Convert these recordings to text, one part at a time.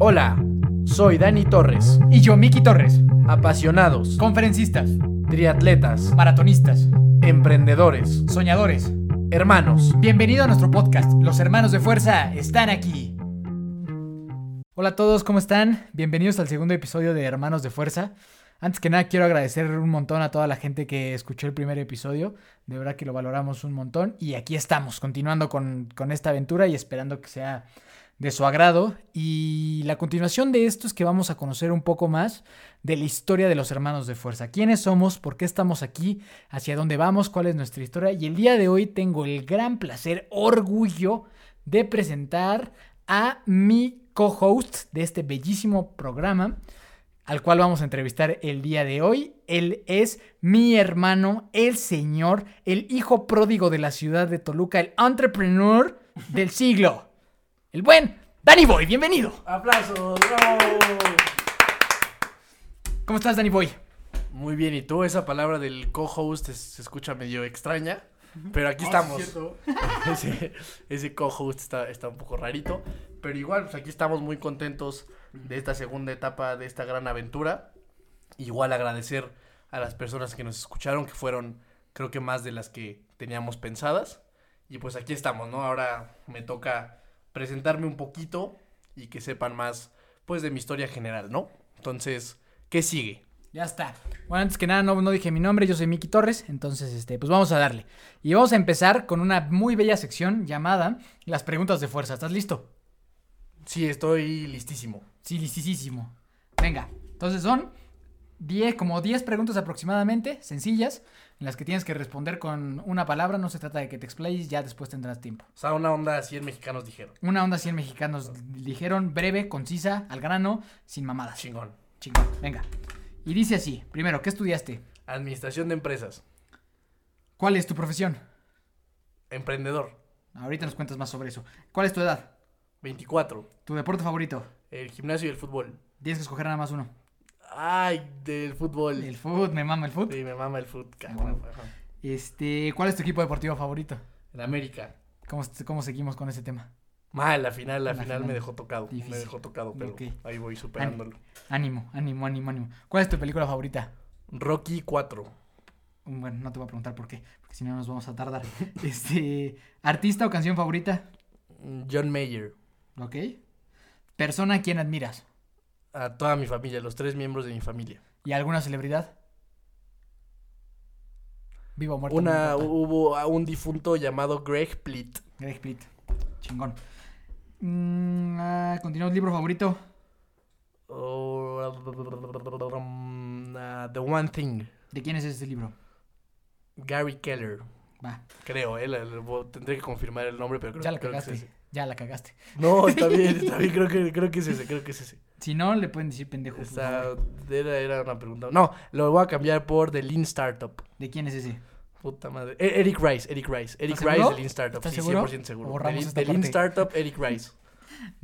Hola, soy Dani Torres. Y yo, Miki Torres. Apasionados, Conferencistas, triatletas, maratonistas, emprendedores, soñadores. hermanos. Bienvenido a nuestro podcast. Los hermanos de fuerza están aquí. Hola a todos, ¿cómo están? Bienvenidos al segundo episodio de Hermanos de Fuerza. Antes que nada, quiero agradecer un montón a toda la gente que escuchó el primer episodio. De verdad que lo valoramos un montón. Y aquí estamos, continuando con, con esta aventura y esperando que sea de su agrado. Y la continuación de esto es que vamos a conocer un poco más de la historia de los hermanos de fuerza. ¿Quiénes somos? ¿Por qué estamos aquí? ¿Hacia dónde vamos? ¿Cuál es nuestra historia? Y el día de hoy tengo el gran placer, orgullo de presentar a mi co-host de este bellísimo programa, al cual vamos a entrevistar el día de hoy. Él es mi hermano, el señor, el hijo pródigo de la ciudad de Toluca, el entrepreneur del siglo. El buen Danny Boy, bienvenido. ¡Aplausos! ¡Bravo! ¿Cómo estás, Danny Boy? Muy bien, ¿y tú? Esa palabra del co-host es- se escucha medio extraña, pero aquí estamos. ese ese co-host está, está un poco rarito, pero igual, pues aquí estamos muy contentos de esta segunda etapa de esta gran aventura. Igual agradecer a las personas que nos escucharon, que fueron creo que más de las que teníamos pensadas. Y pues aquí estamos, ¿no? Ahora me toca presentarme un poquito y que sepan más, pues, de mi historia general, ¿no? Entonces, ¿qué sigue? Ya está. Bueno, antes que nada, no, no dije mi nombre, yo soy Miki Torres, entonces, este, pues vamos a darle. Y vamos a empezar con una muy bella sección llamada Las preguntas de fuerza. ¿Estás listo? Sí, estoy listísimo. Sí, listísimo. Venga, entonces son 10, como 10 preguntas aproximadamente, sencillas, en las que tienes que responder con una palabra, no se trata de que te explayes, ya después tendrás tiempo. O sea, una onda así en mexicanos dijeron. Una onda 100 mexicanos dijeron, breve, concisa, al grano, sin mamadas. Chingón. Chingón, venga. Y dice así, primero, ¿qué estudiaste? Administración de empresas. ¿Cuál es tu profesión? Emprendedor. Ahorita nos cuentas más sobre eso. ¿Cuál es tu edad? 24. ¿Tu deporte favorito? El gimnasio y el fútbol. Tienes que escoger nada más uno. Ay, del fútbol. El fútbol, me mama el fútbol. Sí, me mama el fútbol, cabrón. Bueno. Este, ¿cuál es tu equipo deportivo favorito? En América. ¿Cómo, cómo seguimos con ese tema? Mal, la final, la, La final, final. me dejó tocado. Difícil. Me dejó tocado, pero ahí voy superándolo. Ánimo, ánimo, ánimo, ánimo. ¿Cuál es tu película favorita? Rocky 4. Mm, Bueno, no te voy a preguntar por qué, porque si no nos vamos a tardar. Este, ¿artista o canción favorita? John Mayer. ¿Ok? ¿Persona a quien admiras? A toda mi familia, los tres miembros de mi familia. ¿Y alguna celebridad? Vivo o muerto. Una, hubo a un difunto llamado Greg Plitt. Greg Split. Chingón. Mm, ah, Continuamos, libro favorito. Oh, um, uh, The One Thing. ¿De quién es este libro? Gary Keller. Va, Creo, eh, la- la- tendré que confirmar el nombre, pero creo, ya creo que es ese. Ya la cagaste. No, está bien, está bien, creo que, creo que es ese, creo que es ese. Si no, le pueden decir pendejo. favor. era, era una pregunta. No, lo voy a cambiar por The Lean Startup. ¿De quién es ese? Puta madre. E- Eric Rice, Eric Rice. Eric ¿Estás Rice de Lean Startup. ¿Estás sí, seguro? 100% seguro. The, Lean- esta The Lean. Startup, Eric Rice.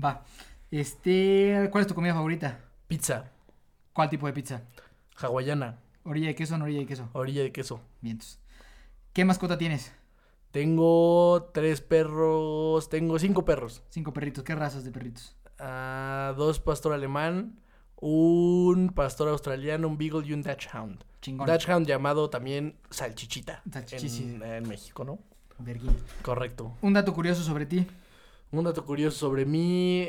Va. Este, ¿cuál es tu comida favorita? Pizza, ¿Cuál tipo de pizza? hawaiana, ¿Orilla de queso o no orilla de queso? orilla de queso. Vientos. ¿Qué mascota tienes? Tengo tres perros, tengo cinco perros. Cinco perritos. ¿Qué razas de perritos? Ah, dos pastor alemán, un pastor australiano, un beagle y un dachshund. Chingón. Dachshund llamado también salchichita. Salchichi. En, en México, ¿no? Verguín. Correcto. Un dato curioso sobre ti. Un dato curioso sobre mí.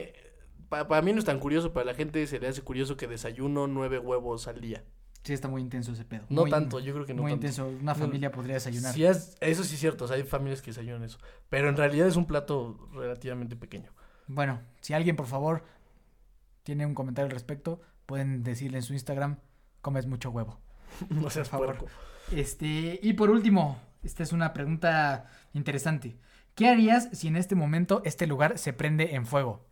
Para mí no es tan curioso, para la gente se le hace curioso que desayuno nueve huevos al día. Sí, está muy intenso ese pedo. No Muy- tanto, yo creo que no muy tanto. intenso. Una No, familia podría desayunar. Sí es- eso sí es cierto, o sea, hay familias que desayunan eso. Pero en realidad es un plato relativamente pequeño. Bueno, si alguien, por favor, tiene un comentario al respecto, pueden decirle en su Instagram, comes mucho huevo. No seas favor. puerco. Este, y por último, esta es una pregunta interesante. ¿Qué harías si en este momento este lugar se prende en fuego?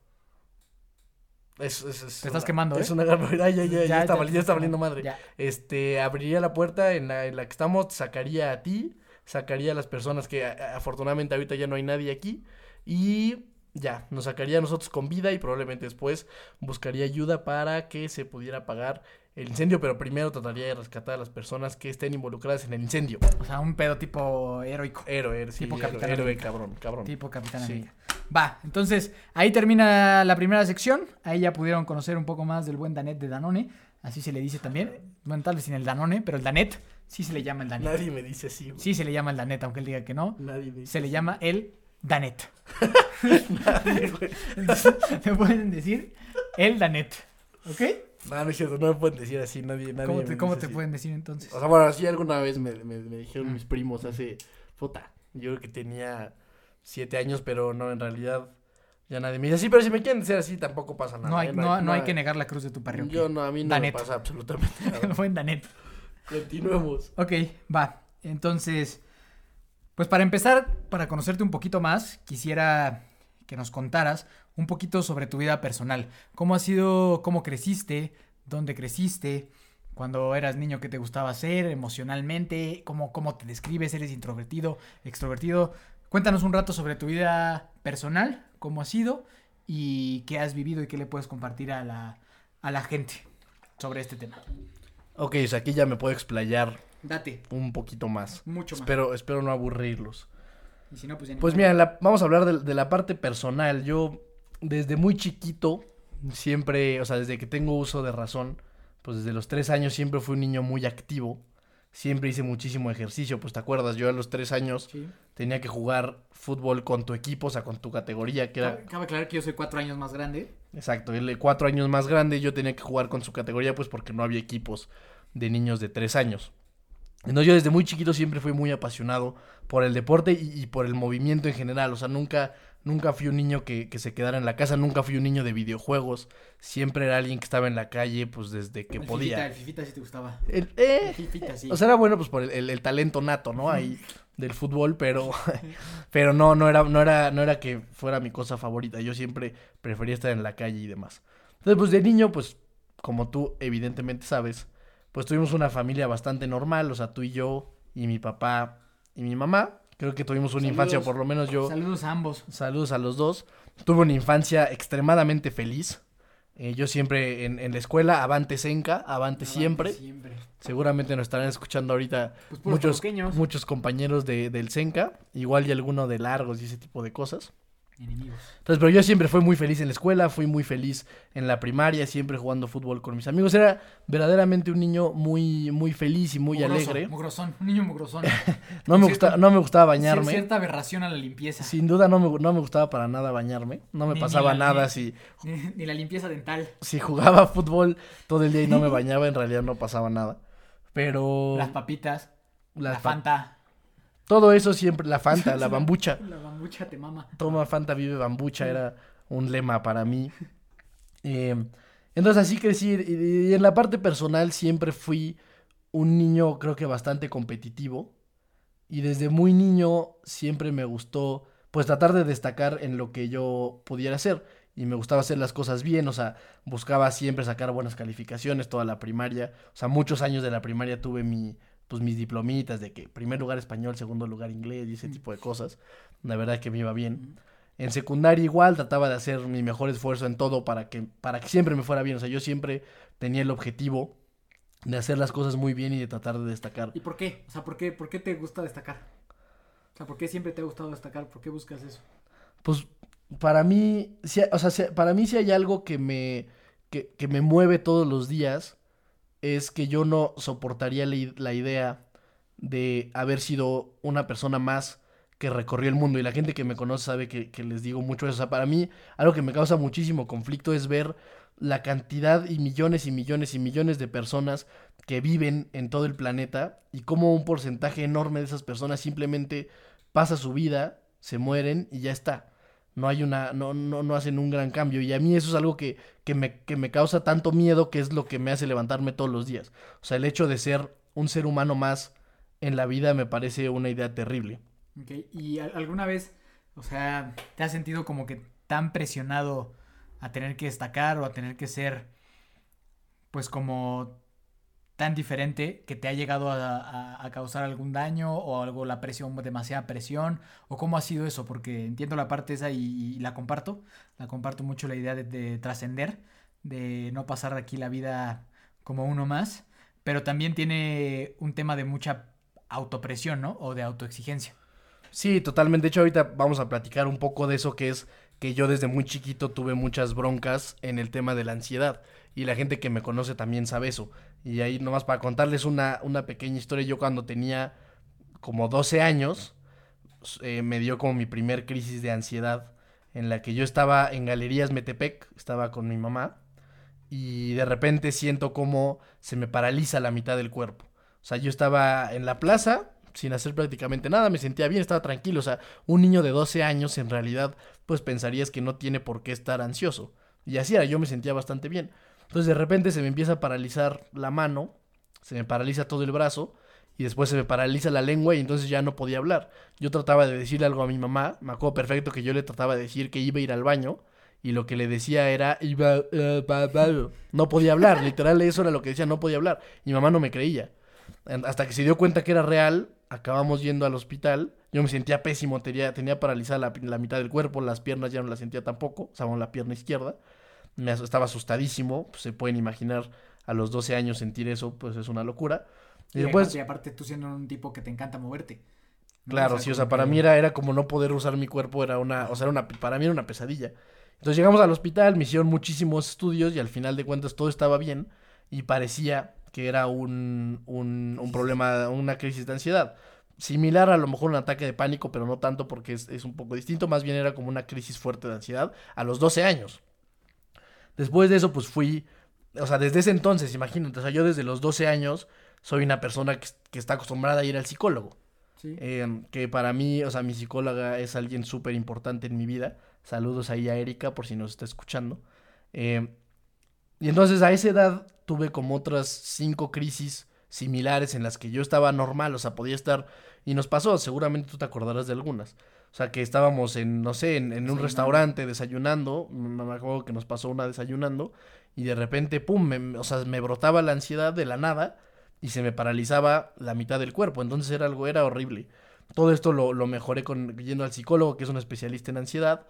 Es, es- es Te estás una- quemando, Es ¿eh? una gran ya, ya, ya, ya, está, val- ya está valiendo madre. Este, abriría la puerta en la, en la que estamos, sacaría a ti, sacaría a las personas que a- afortunadamente ahorita ya no hay nadie aquí y ya, nos sacaría a nosotros con vida y probablemente después buscaría ayuda para que se pudiera apagar el incendio, pero primero trataría de rescatar a las personas que estén involucradas en el incendio. O sea, un pedo tipo heroico. Héroe, sí, Tipo héroe, cabrón, cabrón. Tipo Capitán Sí. América. Va, entonces ahí termina la primera sección. Ahí ya pudieron conocer un poco más del buen Danet de Danone. Así se le dice también. Bueno, tal vez sin el Danone, pero el Danet sí se le llama el Danet. Nadie me dice así. güey. Sí se le llama el Danet, aunque él diga que no. Nadie me dice Se le llama el Danet. Nadie, güey. Entonces, te pueden decir el Danet. ¿Ok? No, no es cierto, no me pueden decir así, nadie, nadie ¿Cómo te, cómo te pueden decir entonces? O sea, bueno, así alguna vez me, me, me dijeron Mm. mis primos hace, puta, yo creo que tenía siete años, pero no, en realidad ya nadie me dice así, pero si me quieren decir así tampoco pasa nada. No hay, ¿eh? no, no hay que negar la cruz de tu Yo parroquia. no, a mí no Danet. me pasa absolutamente nada. buen Danet. Continuemos. Ok, va. Entonces, pues para empezar, para conocerte un poquito más, quisiera que nos contaras un poquito sobre tu vida personal. ¿Cómo ha sido, cómo creciste, dónde creciste, cuando eras niño, qué te gustaba hacer emocionalmente, cómo, cómo te describes, eres introvertido, extrovertido? Cuéntanos un rato sobre tu vida personal, cómo ha sido y qué has vivido y qué le puedes compartir a la, a la gente sobre este tema. Ok, o sea, aquí ya me puedo explayar Date, un poquito más. mucho más. Espero, espero no aburrirlos. Y si no, pues ya ni Pues mira, la- vamos a hablar de, de la parte personal. Yo, desde muy chiquito, siempre, o sea, desde que tengo uso de razón, pues desde los tres años siempre fui un niño muy activo. Siempre hice muchísimo ejercicio. Pues te acuerdas, yo a los tres años Sí. tenía que jugar fútbol con tu equipo, o sea, con tu categoría, que era, Cabe, cabe aclarar que yo soy cuatro años más grande. exacto, él cuatro años más grande, yo tenía que jugar con su categoría, pues porque no había equipos de niños de tres años. Entonces yo desde muy chiquito siempre fui muy apasionado por el deporte y, y por el movimiento en general. O sea, nunca, nunca fui un niño que, que se quedara en la casa, nunca fui un niño de videojuegos. Siempre era alguien que estaba en la calle, pues desde que el podía. Fifita, el Fifita sí te gustaba. El- El eh, Fifita sí. o sea, era bueno pues por el, el- el talento nato, ¿no? Ahí del fútbol, pero, pero no, no era, no era, no era que fuera mi cosa favorita. Yo siempre prefería estar en la calle y demás. Entonces, pues de niño, pues, como tú evidentemente sabes, pues tuvimos una familia bastante normal, o sea, tú y yo, y mi papá y mi mamá. Creo que tuvimos una Saludos. infancia, por lo menos yo. Saludos a ambos. Saludos a los dos. Tuve una infancia extremadamente feliz. Eh, yo siempre en, en la escuela, avante Senca, avante siempre. Siempre. Seguramente nos estarán escuchando ahorita Pues muchos, muchos compañeros de, del Senca, igual y alguno de largos y ese tipo de cosas. Enemigos. Entonces, pero yo siempre fui muy feliz en la escuela, fui muy feliz en la primaria, siempre jugando fútbol con mis amigos. Era verdaderamente un niño muy, muy feliz y muy Mugroso, alegre. Mugrosón. Un niño mugrosón. No me, cierto- gusta, no me gustaba bañarme. Cierta aberración a la limpieza. Sin duda no me, no me gustaba para nada bañarme. No me Ni- ni pasaba la- nada ni- si, Ni, la limpieza dental. si jugaba fútbol todo el día y no me bañaba, en realidad no pasaba nada. Pero Las papitas. las la fa- Fanta. Todo eso siempre, la Fanta, la bambucha. La bambucha te mama. Toma Fanta, vive bambucha, era un lema para mí. Eh, entonces así crecí y, y en la parte personal siempre fui un niño creo que bastante competitivo y desde muy niño siempre me gustó pues tratar de destacar en lo que yo pudiera hacer y me gustaba hacer las cosas bien, o sea, buscaba siempre sacar buenas calificaciones toda la primaria, o sea, muchos años de la primaria tuve mi pues mis diplomitas de que primer lugar español, segundo lugar inglés y ese tipo de cosas. La verdad que me iba bien. En secundaria igual trataba de hacer mi mejor esfuerzo en todo para que, para que siempre me fuera bien. O sea, yo siempre tenía el objetivo de hacer las cosas muy bien y de tratar de destacar. ¿Y por qué? O sea, ¿por qué, ¿por qué te gusta destacar? O sea, ¿por qué siempre te ha gustado destacar? ¿Por qué buscas eso? Pues para mí, sí- o sea, para mí si hay algo que me, que, que me mueve todos los días, es que yo no soportaría la, idea de haber sido una persona más que recorrió el mundo. Y la gente que me conoce sabe que, que les digo mucho eso. O sea, para mí, algo que me causa muchísimo conflicto es ver la cantidad y millones y millones y millones de personas que viven en todo el planeta y cómo un porcentaje enorme de esas personas simplemente pasa su vida, se mueren y ya está. No hay una, no, no, no hacen un gran cambio. Y a mí eso es algo que, que, me, que me causa tanto miedo que es lo que me hace levantarme todos los días. O sea, el hecho de ser un ser humano más en la vida me parece una idea terrible. Ok, ¿Y al- alguna vez, o sea, te has sentido como que tan presionado a tener que destacar o a tener que ser, pues como tan diferente que te ha llegado a, causar algún daño o algo, la presión, demasiada presión? ¿O cómo ha sido eso? Porque entiendo la parte esa y, la comparto, la comparto mucho la idea de, de trascender, de no pasar aquí la vida como uno más, pero también tiene un tema de mucha autopresión, ¿no? O de autoexigencia. Sí, totalmente. De hecho, ahorita vamos a platicar un poco de eso que es que yo desde muy chiquito tuve muchas broncas en el tema de la ansiedad. Y la gente que me conoce también sabe eso. Y ahí nomás para contarles una, una pequeña historia, yo cuando tenía como 12 años, eh, me dio como mi primer crisis de ansiedad, en la que yo estaba en Galerías Metepec, estaba con mi mamá, y de repente siento como se me paraliza la mitad del cuerpo. O sea, yo estaba en la plaza sin hacer prácticamente nada, me sentía bien, estaba tranquilo. O sea, un niño de 12 años en realidad, pues pensarías que no tiene por qué estar ansioso. Y así era, yo me sentía bastante bien. Entonces de repente se me empieza a paralizar la mano, se me paraliza todo el brazo y después se me paraliza la lengua y entonces ya no podía hablar. Yo trataba de decirle algo a mi mamá, me acuerdo perfecto que yo le trataba de decir que iba a ir al baño y lo que le decía era iba, uh, no podía hablar, literal eso era lo que decía, no podía hablar. Y mi mamá no me creía. Hasta que se dio cuenta que era real, acabamos yendo al hospital. Yo me sentía pésimo, tenía, tenía paralizada la, la, mitad del cuerpo, las piernas ya no las sentía tampoco, o sea, la pierna izquierda. Me estaba asustadísimo, pues, se pueden imaginar a los 12 años sentir eso, pues es una locura. Y, después... aparte tú siendo un tipo que te encanta moverte. Claro, sí, o sea, para mí era, era como no poder usar mi cuerpo, era una, o sea, era una, para mí era una pesadilla. Entonces llegamos al hospital, me hicieron muchísimos estudios y al final de cuentas todo estaba bien y parecía que era un, un, un problema, una crisis de ansiedad. Similar a lo mejor un ataque de pánico, pero no tanto porque es, es un poco distinto, más bien era como una crisis fuerte de ansiedad a los 12 años. Después de eso, pues fui, o sea, desde ese entonces, imagínate, o sea, yo desde los 12 años soy una persona que, está acostumbrada a ir al psicólogo. Em, que para mí, o sea, mi psicóloga es alguien súper importante en mi vida. Saludos ahí a Erika por si nos está escuchando. Em, y entonces a esa edad tuve como otras cinco crisis similares en las que yo estaba normal, o sea, podía estar... Y nos pasó, seguramente tú te acordarás de algunas. O sea, que estábamos en, no sé, en, un restaurante desayunando, me acuerdo que nos pasó una desayunando, y de repente, pum, me, o sea, me brotaba la ansiedad de la nada, y se me paralizaba la mitad del cuerpo. Entonces era algo, era horrible. Todo esto lo, lo mejoré con, yendo al psicólogo, que es un especialista en ansiedad.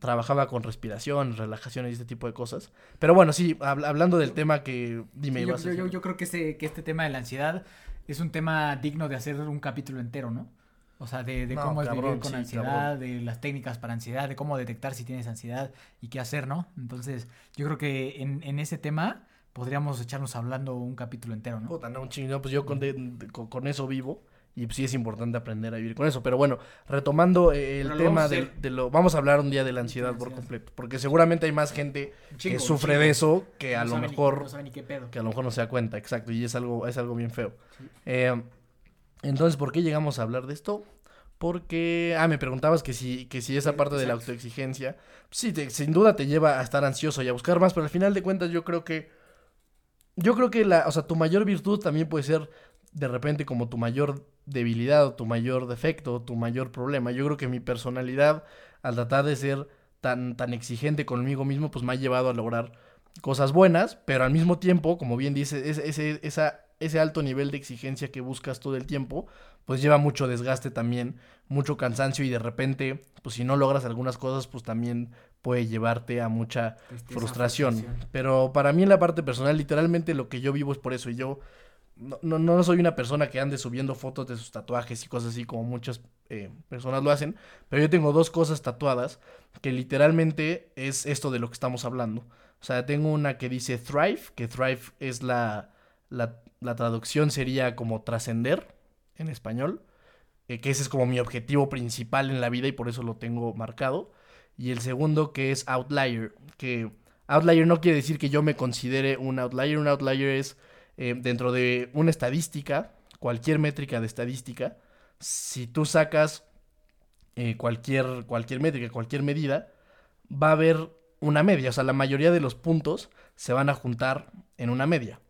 Trabajaba con respiración, relajación y este tipo de cosas. Pero bueno, sí, hablando del tema que dime, yo, yo, yo, creo que este, que este tema de la ansiedad es un tema digno de hacer un capítulo entero, ¿no? O sea, de, de cómo es vivir con ansiedad, de las técnicas para ansiedad, de cómo detectar si tienes ansiedad y qué hacer, ¿no? Entonces, yo creo que en, en ese tema podríamos echarnos hablando un capítulo entero, ¿no? Puta, no, un chingo, pues yo con, con, eso vivo y pues sí es importante aprender a vivir con eso. Pero bueno, retomando eh, el tema de, lo... Vamos a hablar un día de la ansiedad por completo, porque seguramente hay más gente que sufre de eso que a lo mejor... Que a lo mejor no se da cuenta, exacto, y es algo, es algo bien feo. Eh, entonces, ¿por qué llegamos a hablar de esto? Porque, ah, me preguntabas que si, que si esa parte de la autoexigencia, sí, sin duda te lleva a estar ansioso y a buscar más, pero al final de cuentas yo creo que yo creo que la, o sea, tu mayor virtud también puede ser de repente como tu mayor debilidad o tu mayor defecto o tu mayor problema. Yo creo que mi personalidad, al tratar de ser tan, tan exigente conmigo mismo, pues me ha llevado a lograr cosas buenas, pero al mismo tiempo, como bien dice, ese, ese, esa, ese alto nivel de exigencia que buscas todo el tiempo, pues lleva mucho desgaste también, mucho cansancio y de repente, pues si no logras algunas cosas, pues también puede llevarte a mucha frustración. Pero para mí en la parte personal, literalmente lo que yo vivo es por eso. Y yo no, no, no soy una persona que ande subiendo fotos de sus tatuajes y cosas así como muchas eh, personas lo hacen. Pero yo tengo dos cosas tatuadas que literalmente es esto de lo que estamos hablando. O sea, tengo una que dice Thrive, que Thrive es la, la, la traducción sería como trascender en español. Eh, que ese es como mi objetivo principal en la vida y por eso lo tengo marcado y el segundo que es outlier, que outlier no quiere decir que yo me considere un outlier, un outlier es eh, dentro de una estadística, cualquier métrica de estadística, si tú sacas eh, cualquier, cualquier métrica, cualquier medida, va a haber una media, o sea, la mayoría de los puntos se van a juntar en una media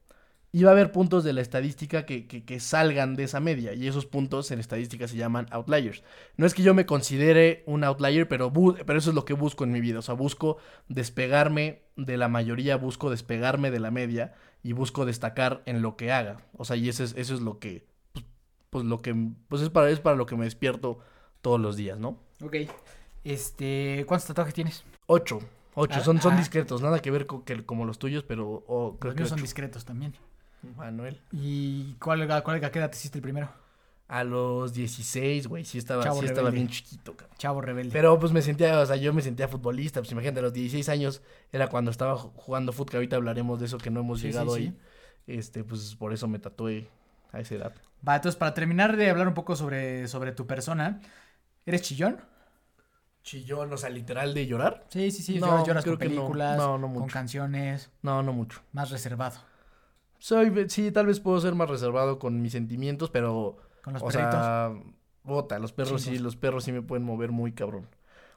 y va a haber puntos de la estadística que, que, salgan de esa media y esos puntos en estadística se llaman outliers. No es que yo me considere un outlier, pero, pero eso es lo que busco en mi vida, o sea, busco despegarme de la mayoría, busco despegarme de la media y busco destacar en lo que haga. O sea, y eso es, eso es lo que, pues, pues, lo que, pues es para, es para lo que me despierto todos los días, ¿no? Ok. Este, ¿cuántos tatuajes tienes? Ocho. Ocho, ah, son, son ah. discretos, nada que ver con que, como los tuyos, pero creo los míos son discretos también. Manuel. ¿Y cuál, cuál, a qué edad te hiciste el primero? A los 16, güey, sí estaba, sí estaba bien chiquito, cabrón. Chavo rebelde. Pero pues me sentía, o sea, yo me sentía futbolista, pues imagínate, a los 16 años era cuando estaba jugando fútbol, que ahorita hablaremos de eso que no hemos llegado ahí. Este, pues por eso me tatué a esa edad. Va, entonces para terminar de hablar un poco sobre, sobre tu persona, ¿eres chillón? Chillón, o sea, literal de llorar. Sí, sí, sí, no, lloras con películas, con canciones. No, no mucho. Más reservado. Soy, sí, tal vez puedo ser más reservado con mis sentimientos, pero con los o Sea, bota, los perros sí, los perros sí me pueden mover muy cabrón.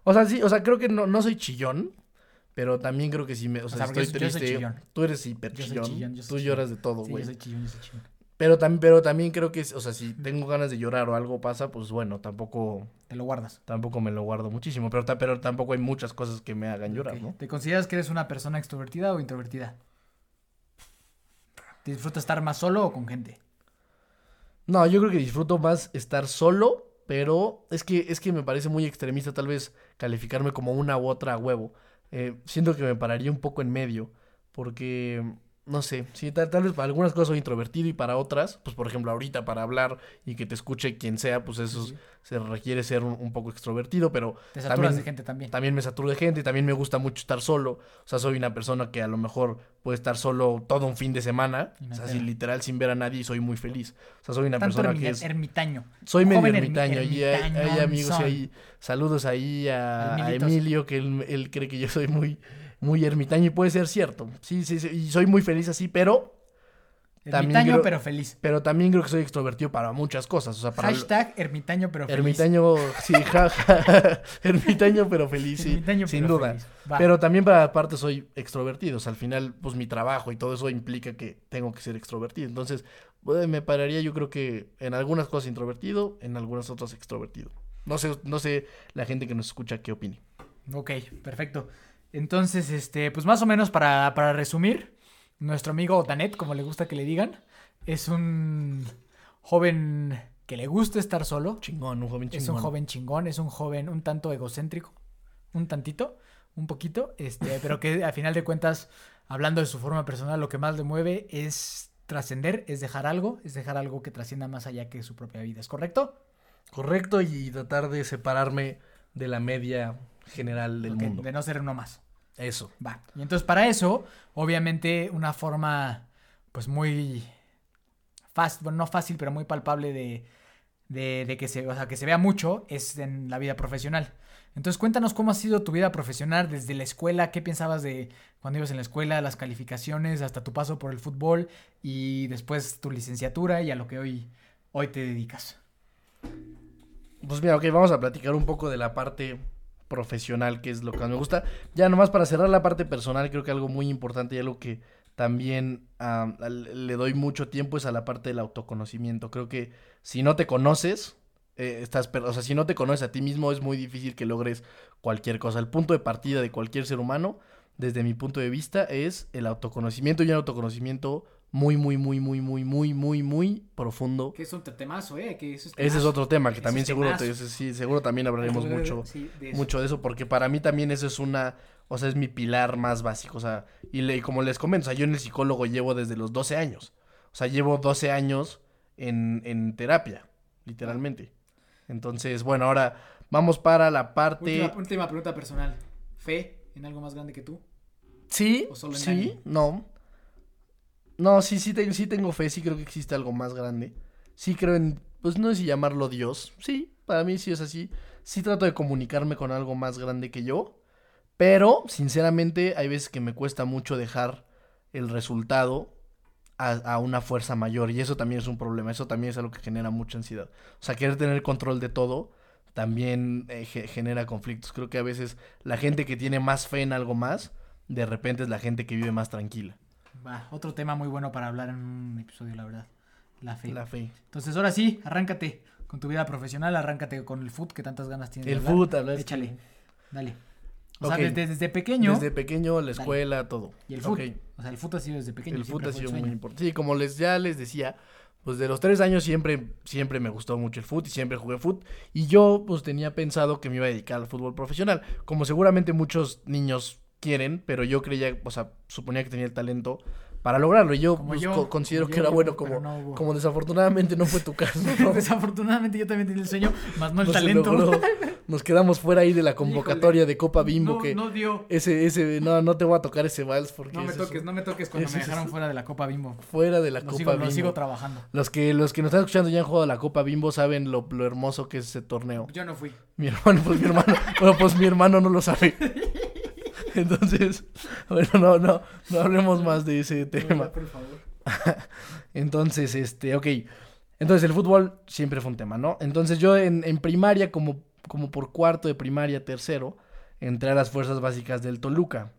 O sea, sí, o sea, creo que no, no soy chillón, pero también creo que sí me, o sea, estoy triste. Tú eres hiper chillón. Tú lloras de todo, güey. yo soy chillón, yo soy chillón. Pero también, pero también creo que, o sea, si tengo ganas de llorar o algo pasa, pues bueno, tampoco... Te lo guardas. Tampoco me lo guardo muchísimo, pero, pero tampoco hay muchas cosas que me hagan llorar, ¿no? ¿Te consideras que eres una persona extrovertida o introvertida? ¿Te disfrutas estar más solo o con gente? No, yo creo que disfruto más estar solo, pero es que, es que me parece muy extremista tal vez calificarme como una u otra huevo. Eh, siento que me pararía un poco en medio, porque no sé, sí, tal, vez para algunas cosas soy introvertido y para otras, pues por ejemplo ahorita para hablar y que te escuche quien sea, pues eso se requiere ser un, poco extrovertido, pero... Te saturas también, de gente también. También me saturo de gente y también me gusta mucho estar solo, o sea, soy una persona que a lo mejor puede estar solo todo un fin de semana, o sea, así literal sin ver a nadie y soy muy feliz. O sea, soy una persona que es... ermitaño. Soy medio ermitaño, y hay, amigos y hay saludos ahí a, Emilio, que él, él cree que yo soy muy muy ermitaño y puede ser cierto. Sí, sí, sí, y soy muy feliz así, pero... Ermitaño pero feliz. Pero también creo que soy extrovertido para muchas cosas. O sea, para Hashtag ermitaño pero feliz. Ermitaño, sí, jaja. ermitaño pero feliz, sí. Ermitaño, sin duda. Pero también para aparte soy extrovertido. O sea, al final, pues mi trabajo y todo eso implica que tengo que ser extrovertido. Entonces, pues, me pararía yo creo que en algunas cosas introvertido, en algunas otras extrovertido. No sé, no sé la gente que nos escucha qué opine. Ok, perfecto. Entonces, este, pues más o menos para, para resumir, nuestro amigo Danet, como le gusta que le digan, es un joven que le gusta estar solo. Chingón, un joven chingón. Es un joven chingón, es un joven un tanto egocéntrico, un tantito, un poquito, este, pero que a final de cuentas, hablando de su forma personal, lo que más le mueve es trascender, es dejar algo, es dejar algo que trascienda más allá que su propia vida, ¿es correcto? Correcto, y tratar de separarme de la media general del mundo. De no ser uno más. Eso. Va. Y entonces para eso, obviamente, una forma, pues muy fácil, bueno, no fácil, pero muy palpable de, de, que, se, o sea, que se vea mucho es en la vida profesional. Entonces cuéntanos cómo ha sido tu vida profesional desde la escuela, qué pensabas de cuando ibas en la escuela, las calificaciones, hasta tu paso por el fútbol y después tu licenciatura y a lo que hoy, hoy te dedicas. Pues mira, ok, vamos a platicar un poco de la parte profesional, que es lo que más me gusta. Ya nomás para cerrar la parte personal, creo que algo muy importante y algo que también le doy mucho tiempo es a la parte del autoconocimiento. Creo que si no te conoces, eh, estás, o sea, si no te conoces a ti mismo es muy difícil que logres cualquier cosa. El punto de partida de cualquier ser humano, desde mi punto de vista, es el autoconocimiento y el autoconocimiento muy, muy, muy, muy, muy, muy, muy, muy profundo. Que es un temazo, ¿eh? Que Ese es otro tema que también seguro, sí, seguro también hablaremos mucho, de mucho de eso, porque para mí también eso es una, o sea, es mi pilar más básico, o sea, y, le, como les comento, o sea, yo en el psicólogo llevo desde los 12 años, o sea, llevo 12 años en, en terapia, literalmente. Entonces, bueno, ahora vamos para la parte... Última, última pregunta personal, ¿fe en algo más grande que tú? Sí, sí, no. No, sí, sí, sí tengo fe, sí creo que existe algo más grande. Sí creo en, pues no sé si llamarlo Dios. Sí, para mí sí es así. Sí trato de comunicarme con algo más grande que yo. Pero, sinceramente, hay veces que me cuesta mucho dejar el resultado a, una fuerza mayor. Y eso también es un problema. Eso también es algo que genera mucha ansiedad. O sea, querer tener control de todo también eh, genera conflictos. Creo que a veces la gente que tiene más fe en algo más, de repente es la gente que vive más tranquila otro tema muy bueno para hablar en un episodio, la verdad. La fe. La fe. Entonces, ahora sí, arráncate con tu vida profesional, arráncate con el foot que tantas ganas tienes. El foot, Échale. Dale. O sea, desde, pequeño. Desde pequeño, la escuela, todo. Y el foot. O sea, el foot ha sido desde pequeño. El foot ha sido muy importante. Sí, como les ya les decía, pues de los tres años siempre, siempre me gustó mucho el foot y siempre jugué foot. Y yo, pues tenía pensado que me iba a dedicar al fútbol profesional. Como seguramente muchos niños quieren, pero yo creía, o sea, suponía que tenía el talento para lograrlo. Y yo, pues, considero que era bueno como, como desafortunadamente no fue tu caso. desafortunadamente yo también tenía el sueño, más no el talento. Nos quedamos fuera ahí de la convocatoria de Copa Bimbo no, que no dio. Ese, ese, no, no te voy a tocar ese vals porque. No me toques, no me toques cuando me dejaron fuera de la Copa Bimbo. Fuera de la Copa sigo, Bimbo. Lo sigo trabajando. Los que, los que nos están escuchando ya han jugado la Copa Bimbo saben lo, lo hermoso que es ese torneo. Yo no fui. Mi hermano, pues mi hermano, bueno, pues mi hermano no lo sabe. Entonces, bueno, no, no, no hablemos más de ese tema. por favor. Entonces, este, ok. Entonces el fútbol siempre fue un tema, ¿no? Entonces yo en, en primaria, como, como por cuarto de primaria, tercero, entré a las fuerzas básicas del Toluca,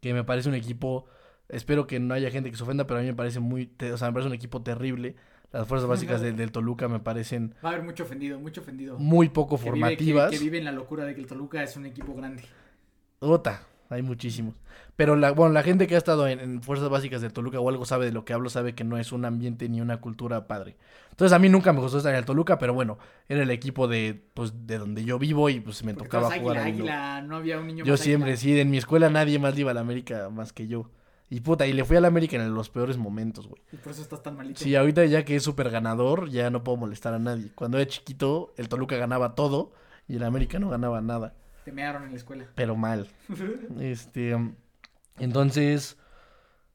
que me parece un equipo, espero que no haya gente que se ofenda, pero a mí me parece muy, o sea, me parece un equipo terrible. Las fuerzas básicas del, del, Toluca me parecen... Va a haber mucho ofendido, mucho ofendido. Muy poco formativas. que, que, vive en la locura de que el Toluca es un equipo grande. Ota, hay muchísimos. Pero la, bueno, la gente que ha estado en, Fuerzas Básicas de Toluca o algo sabe de lo que hablo, sabe que no es un ambiente ni una cultura padre. Entonces a mí nunca me gustó estar en el Toluca, pero bueno, era el equipo de, pues, de donde yo vivo y pues me tocaba jugar águila, no había un niño Yo siempre, sí, en mi escuela nadie más iba a la América más que yo. Y puta, y le fui a la América en los peores momentos, güey. Y por eso estás tan malito. Sí, ahorita ya que es súper ganador, ya no puedo molestar a nadie. Cuando era chiquito, el Toluca ganaba todo y el América no ganaba nada. Te mearon en la escuela. Pero mal. este, entonces,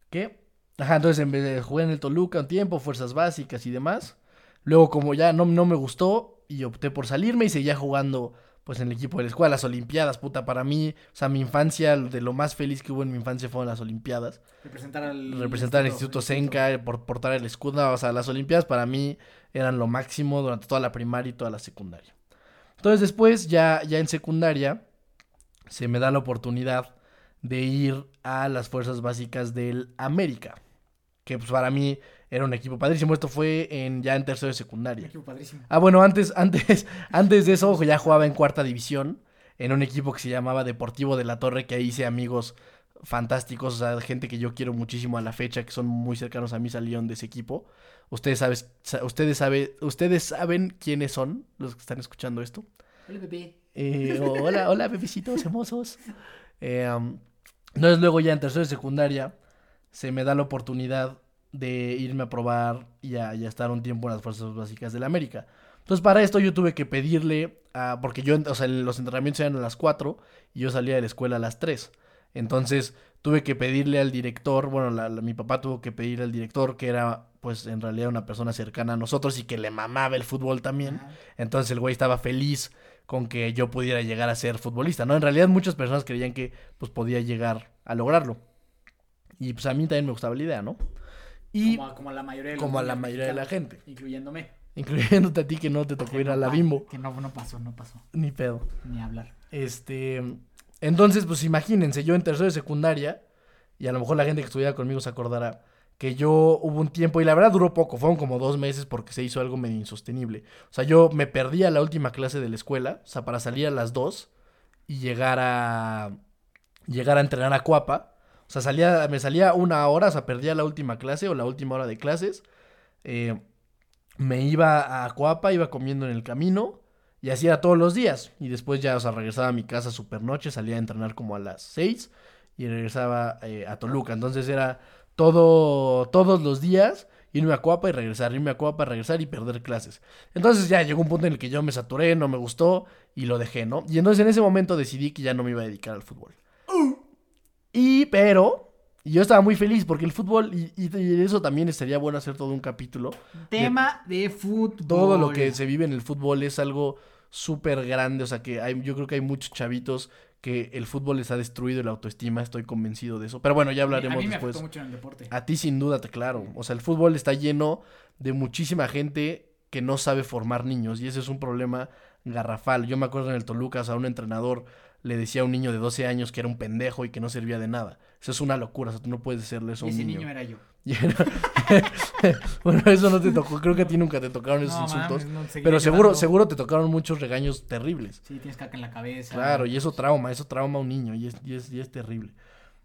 ¿qué? Ajá, entonces en vez de jugar en el Toluca un tiempo, fuerzas básicas y demás. Luego como ya no, no me gustó y opté por salirme y seguía jugando pues en el equipo de la escuela, las Olimpiadas, puta, para mí, o sea, mi infancia, de lo más feliz que hubo en mi infancia fueron las Olimpiadas. Representar al... Representar al Instituto Senca, por portar el escudo, o sea, las Olimpiadas para mí eran lo máximo durante toda la primaria y toda la secundaria. Entonces después, ya, ya en secundaria, se me da la oportunidad de ir a las fuerzas básicas del América. Que pues para mí era un equipo padrísimo. Esto fue en ya en tercero de secundaria. equipo padrísimo. Ah, bueno, antes, antes, antes de eso ya jugaba en cuarta división. En un equipo que se llamaba Deportivo de la Torre, que ahí hice amigos fantásticos, o sea, gente que yo quiero muchísimo a la fecha, que son muy cercanos a mí, salieron de ese equipo. Ustedes, sabes, ustedes, sabe, ustedes saben quiénes son los que están escuchando esto. Hola, bebé. Eh, hola, hola, bebecitos hermosos. Eh, entonces luego ya en tercero de secundaria se me da la oportunidad de irme a probar y a, estar un tiempo en las fuerzas básicas de la América. Entonces para esto yo tuve que pedirle, a, porque yo, o sea, los entrenamientos eran a las 4 y yo salía de la escuela a las 3. Entonces tuve que pedirle al director, bueno, mi papá tuvo que pedirle al director, que era pues en realidad una persona cercana a nosotros y que le mamaba el fútbol también. Entonces el güey estaba feliz con que yo pudiera llegar a ser futbolista, ¿no? En realidad muchas personas creían que pues podía llegar a lograrlo. Y pues a mí también me gustaba la idea, ¿no? Y como, a la mayoría de, como a la, mayoría de la gente. Incluyéndome. Incluyéndote a ti que no te tocó ir a la bimbo. Que no, no pasó, no pasó. Ni pedo. Ni hablar. Este, entonces pues imagínense, yo en tercero de secundaria, y a lo mejor la gente que estudiaba conmigo se acordará, que yo hubo un tiempo, y la verdad duró poco, fueron como dos meses porque se hizo algo medio insostenible. O sea, yo me perdí a la última clase de la escuela, o sea, para salir a las dos y llegar a, llegar a entrenar a Cuapa. O sea, salía, me salía una hora, o sea, perdía la última clase o la última hora de clases. Eh, me iba a Cuapa, iba comiendo en el camino y hacía todos los días. Y después ya, o sea, regresaba a mi casa super noche, salía a entrenar como a las seis y regresaba eh, a Toluca. Entonces era todo, todos los días irme a Coapa y regresar, irme a Coapa, regresar y perder clases. Entonces ya llegó un punto en el que yo me saturé, no me gustó y lo dejé, ¿no? Y entonces en ese momento decidí que ya no me iba a dedicar al fútbol. Y, pero, yo estaba muy feliz porque el fútbol, y, y, eso también estaría bueno hacer todo un capítulo. Tema de, fútbol. Todo lo que se vive en el fútbol es algo súper grande, o sea que hay, yo creo que hay muchos chavitos que el fútbol les ha destruido la autoestima, estoy convencido de eso. Pero bueno, ya hablaremos a mí me después. Mucho en el deporte. A ti sin duda, te claro. O sea, el fútbol está lleno de muchísima gente que no sabe formar niños y ese es un problema garrafal. Yo me acuerdo en el Toluca, o sea, un entrenador le decía a un niño de 12 años que era un pendejo y que no servía de nada. Eso es una locura, o sea, tú no puedes decirle eso a un ese niño era yo. bueno, eso no te tocó, creo que a ti nunca te tocaron esos insultos. pero seguro, seguro te tocaron muchos regaños terribles. Sí, tienes caca en la cabeza. Claro, y eso trauma, eso trauma a un niño y es, y es, y es terrible.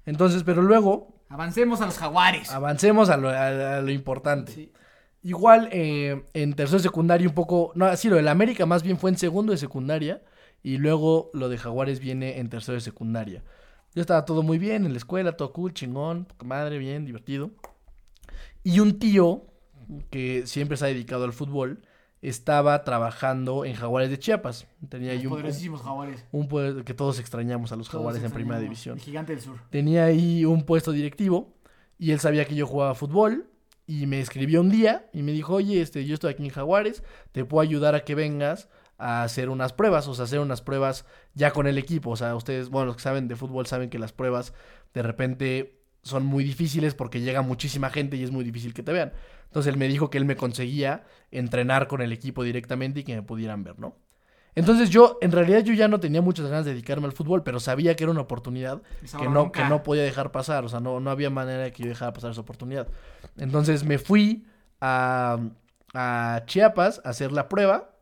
Entonces, pero luego... Avancemos a los jaguares. Avancemos a lo, a, lo importante. Igual eh, en tercero de secundaria un poco... No, sí, lo del América más bien fue en segundo de secundaria y luego lo de Jaguares viene en tercero de secundaria. Yo estaba todo muy bien en la escuela, todo cool, chingón, madre, bien, divertido. Y un tío que siempre se ha dedicado al fútbol estaba trabajando en Jaguares de Chiapas. Tenía ahí un, poderosísimos Jaguares. Un que todos extrañamos a los Jaguares en Primera División. El gigante del sur. Tenía ahí un puesto directivo y él sabía que yo jugaba fútbol y me escribió un día y me dijo, "Oye, este yo estoy aquí en Jaguares, te puedo ayudar a que vengas a hacer unas pruebas, o sea, hacer unas pruebas ya con el equipo, o sea, ustedes, bueno, los que saben de fútbol saben que las pruebas de repente son muy difíciles porque llega muchísima gente y es muy difícil que te vean. Entonces él me dijo que él me conseguía entrenar con el equipo directamente y que me pudieran ver, ¿no? Entonces yo, en realidad yo ya no tenía muchas ganas de dedicarme al fútbol, pero sabía que era una oportunidad que no, que no podía dejar pasar, o sea, no, no había manera de que yo dejara pasar esa oportunidad. Entonces me fui a, a Chiapas a hacer la prueba,